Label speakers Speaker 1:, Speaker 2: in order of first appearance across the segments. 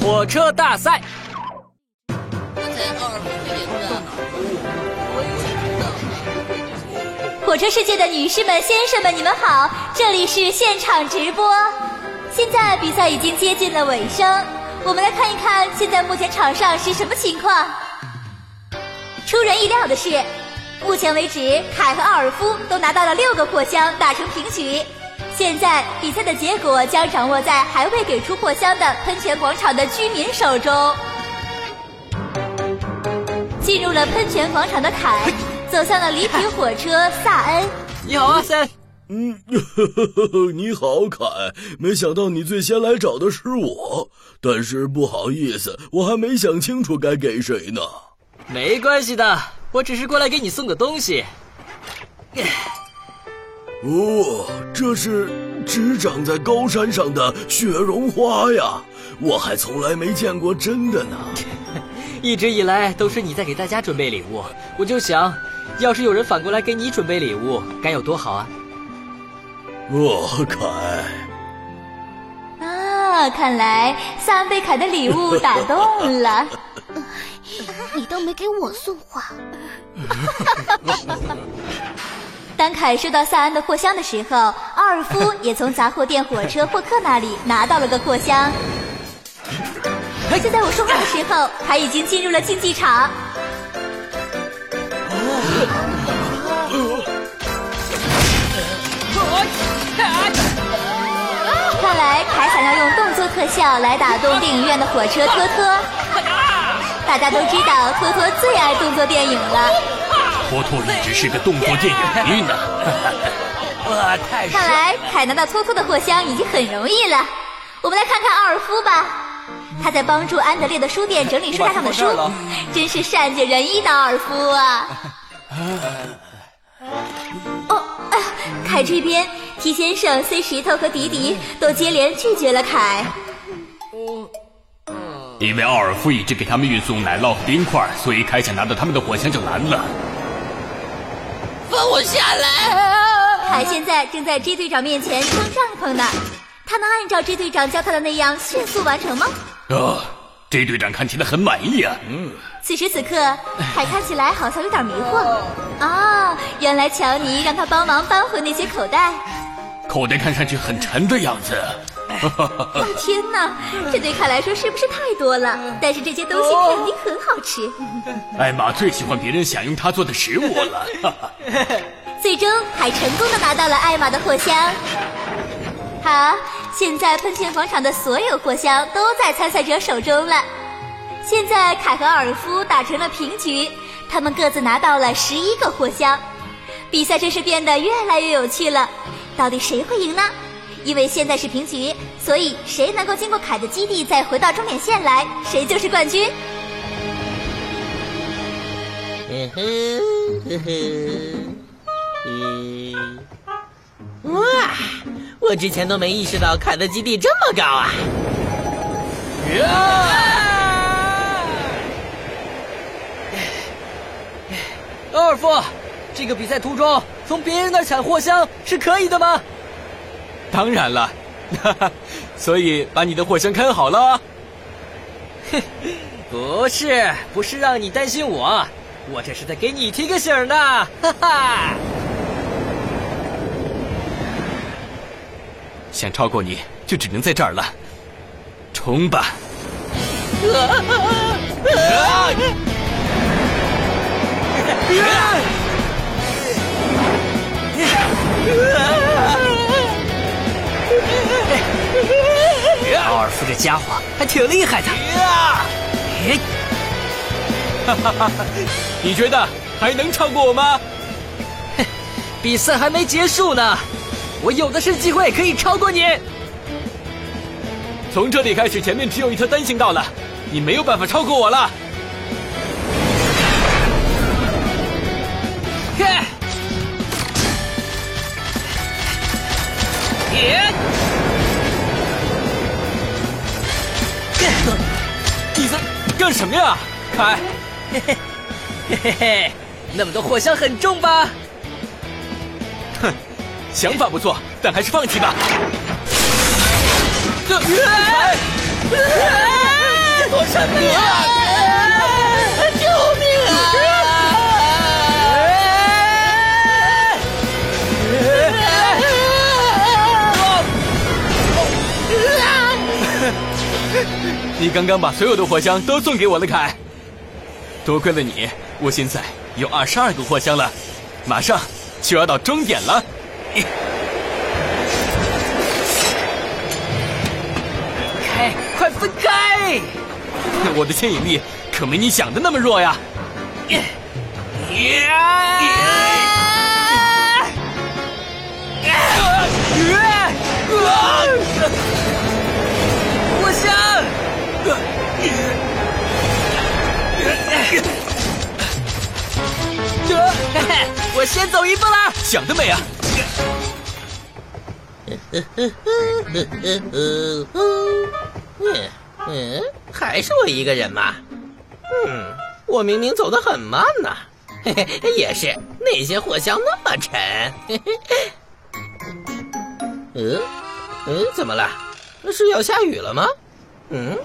Speaker 1: 火车大赛。
Speaker 2: 火车世界的女士们、先生们，你们好，这里是现场直播。现在比赛已经接近了尾声，我们来看一看现在目前场上是什么情况。出人意料的是，目前为止，凯和奥尔夫都拿到了六个货箱，打成平局。现在比赛的结果将掌握在还未给出货箱的喷泉广场的居民手中。进入了喷泉广场的凯，走向了礼品火车萨恩。
Speaker 1: 你好啊，森。
Speaker 3: 嗯，呵呵呵呵，你好，凯。没想到你最先来找的是我，但是不好意思，我还没想清楚该给谁呢。
Speaker 1: 没关系的，我只是过来给你送个东西。
Speaker 3: 哦，这是只长在高山上的雪绒花呀！我还从来没见过真的呢。
Speaker 1: 一直以来都是你在给大家准备礼物，我就想，要是有人反过来给你准备礼物，该有多好啊！
Speaker 3: 哦，凯，
Speaker 2: 啊，看来萨恩被凯的礼物打动了。
Speaker 4: 你都没给我送花。
Speaker 2: 当凯收到萨恩的货箱的时候，奥尔夫也从杂货店火车霍克那里拿到了个货箱。就在我说话的时候，凯已经进入了竞技场。看 想要用动作特效来打动电影院的火车托托。大家都知道托托最爱动作电影了。
Speaker 5: 托托一直是个动作电影迷呢。
Speaker 1: 哇，太
Speaker 2: 看来凯拿到托托的货箱已经很容易了。我们来看看奥尔夫吧，他在帮助安德烈的书店整理书架上的书，真是善解人意的奥尔夫啊！哦，啊凯这边，T 先生、C 石头和迪迪都接连拒绝了凯。
Speaker 5: 因为奥尔夫一直给他们运送奶酪和冰块，所以凯想拿到他们的火枪就难了。
Speaker 4: 放我下来！
Speaker 2: 凯现在正在 J 队长面前撑帐篷呢，他能按照 J 队长教他的那样迅速完成吗？
Speaker 5: 啊，，J 队长看起来很满意啊。
Speaker 2: 嗯此时此刻，凯看起来好像有点迷惑。哦，原来乔尼让他帮忙搬回那些口袋。
Speaker 5: 口袋看上去很沉的样子。
Speaker 2: 哦 天哪，这对凯来说是不是太多了？但是这些东西肯定很好吃。
Speaker 5: 艾玛最喜欢别人享用她做的食物了。
Speaker 2: 最终，还成功的拿到了艾玛的货箱。好，现在喷泉广场的所有货箱都在参赛者手中了。现在，凯和奥尔夫打成了平局，他们各自拿到了十一个货箱。比赛真是变得越来越有趣了，到底谁会赢呢？因为现在是平局，所以谁能够经过凯的基地再回到终点线来，谁就是冠军。
Speaker 4: 嗯哼，嗯，哇！我之前都没意识到凯的基地这么高啊！
Speaker 1: 高尔夫，这个比赛途中从别人那儿抢货箱是可以的吗？当然了，哈哈，所以把你的货箱看好了。不是，不是让你担心我，我这是在给你提个醒呢，哈哈。想超过你就只能在这儿了，冲吧！奥尔夫这家伙还挺厉害的。哈哈哈！你觉得还能超过我吗？比赛还没结束呢，我有的是机会可以超过你。从这里开始，前面只有一条单行道了，你没有办法超过我了。嘿！你在干什么呀，凯？嘿嘿嘿嘿嘿，那么多货箱很重吧？哼，想法不错，但还是放弃吧。这，凯，你在做什么呀？你刚刚把所有的货箱都送给我了，凯。多亏了你，我现在有二十二个货箱了，马上就要到终点了。开，快分开！我的牵引力可没你想的那么弱呀。货我先走一步啦！想得美啊！
Speaker 4: 嗯 嗯，还是我一个人吗？嗯，我明明走得很慢呐。嘿嘿，也是，那些货箱那么沉。嘿 嘿。嗯嗯，怎么了？是要下雨了吗？嗯。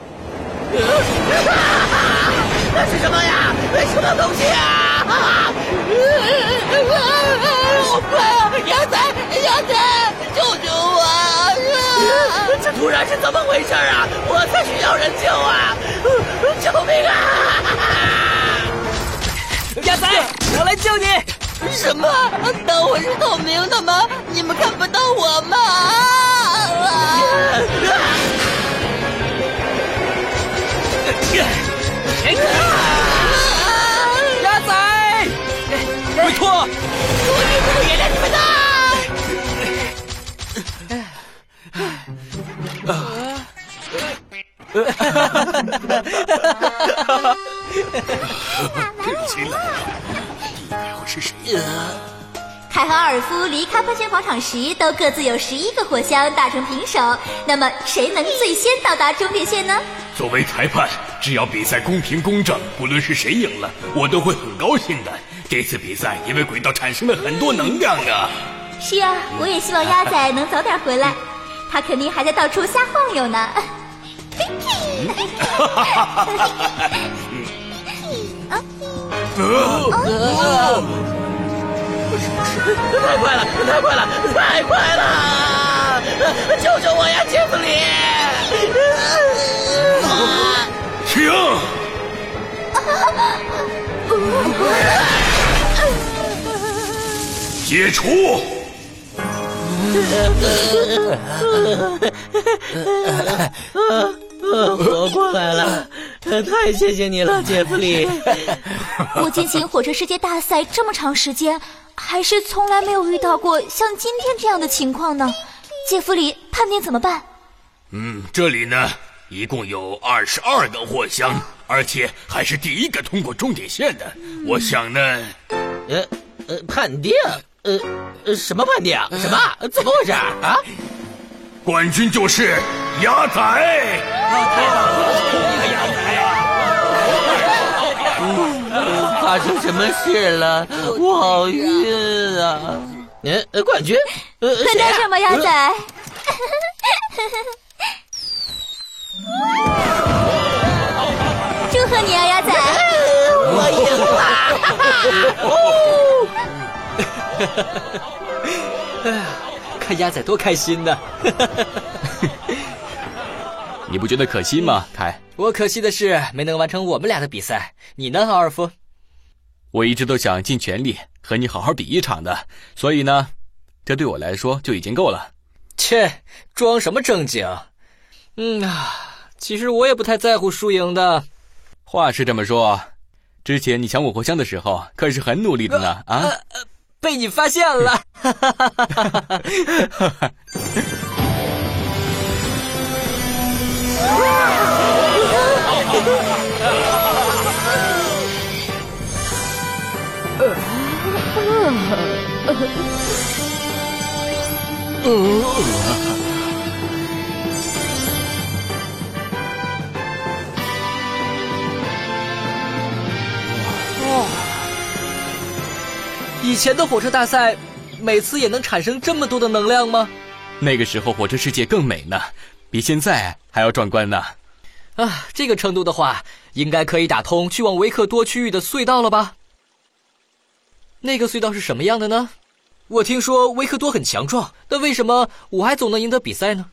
Speaker 4: 啊那是什么呀？什么东西啊？鸭仔，鸭仔，救救我！这突然是怎么回事啊？我才需要人救啊！救命啊！
Speaker 1: 鸭仔，我来救你！
Speaker 4: 什么？当我是透明的吗？你们看不到我吗？
Speaker 1: 啊鸭仔，快脱！
Speaker 4: 我绝不会原谅你们的！
Speaker 3: 进来了，你以为会是谁？
Speaker 2: 凯和阿尔夫离开喷泉广场时，都各自有十一个火箱，打成平手。那么，谁能最先到达终点线呢？
Speaker 5: 作为裁判，只要比赛公平公正，不论是谁赢了，我都会很高兴的。这次比赛因为轨道产生了很多能量啊。
Speaker 2: 是啊，我也希望鸭仔能早点回来，他肯定还在到处瞎晃悠呢。
Speaker 4: 太快了，太快了，太快了！救救我呀，杰弗里！
Speaker 5: 停！解除！
Speaker 4: 活过来了，太谢谢你了，杰弗里！
Speaker 2: 我进行火车世界大赛这么长时间，还是从来没有遇到过像今天这样的情况呢。杰弗里，判定怎么办？
Speaker 5: 嗯，这里呢，一共有二十二个货箱，而且还是第一个通过终点线的。我想呢，
Speaker 4: 呃呃，判定，呃呃，什么判定？啊什么？怎么回事啊？
Speaker 5: 冠军就是鸭仔。
Speaker 4: 发生什么事了？我好晕啊！呃，冠军？呃，
Speaker 2: 在干什么，鸭仔？祝贺你啊，鸭仔！
Speaker 4: 我
Speaker 1: 赢了！看鸭仔多开心呢！
Speaker 6: 你不觉得可惜吗，凯？
Speaker 1: 我可惜的是没能完成我们俩的比赛。你呢，奥尔夫？
Speaker 6: 我一直都想尽全力和你好好比一场的，所以呢，这对我来说就已经够了。
Speaker 1: 切，装什么正经？嗯啊，其实我也不太在乎输赢的。
Speaker 6: 话是这么说，之前你抢我货箱的时候可是很努力的呢。啊，
Speaker 1: 被你发现了。以前的火车大赛，每次也能产生这么多的能量吗？
Speaker 6: 那个时候火车世界更美呢，比现在还要壮观呢。
Speaker 1: 啊，这个程度的话，应该可以打通去往维克多区域的隧道了吧？那个隧道是什么样的呢？我听说维克多很强壮，但为什么我还总能赢得比赛呢？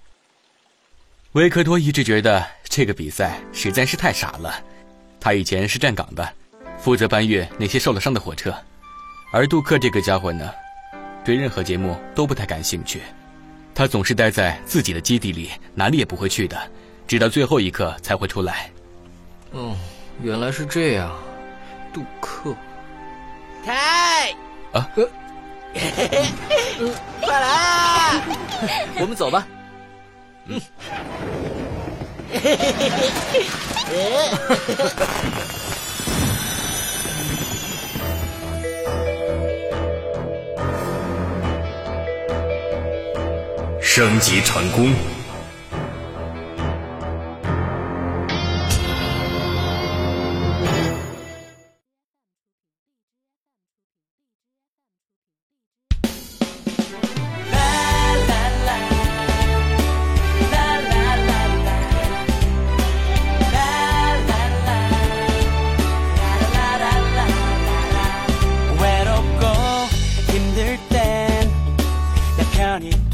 Speaker 6: 维克多一直觉得这个比赛实在是太傻了。他以前是站岗的，负责搬运那些受了伤的火车，而杜克这个家伙呢，对任何节目都不太感兴趣。他总是待在自己的基地里，哪里也不会去的，直到最后一刻才会出来。
Speaker 1: 哦，原来是这样，杜克。
Speaker 4: 开
Speaker 6: 啊！
Speaker 4: 快来，
Speaker 1: 我们走吧。
Speaker 6: 嗯。
Speaker 7: 升级成功。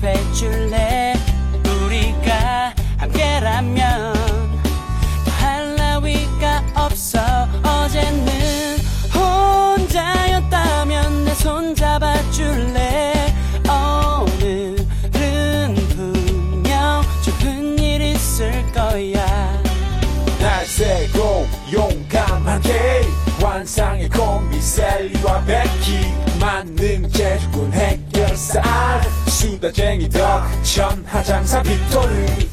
Speaker 5: 되줄래? 우리가 함께라면 더할 나위가 없어. 어제는 혼자였다면 내 손 잡아줄래? 오늘은 분명 좋은 일 있을 거야.
Speaker 8: 날새고 용감하게 환상의 콤비 셀리와 베 수다쟁이 덕 천하장사 빅토르.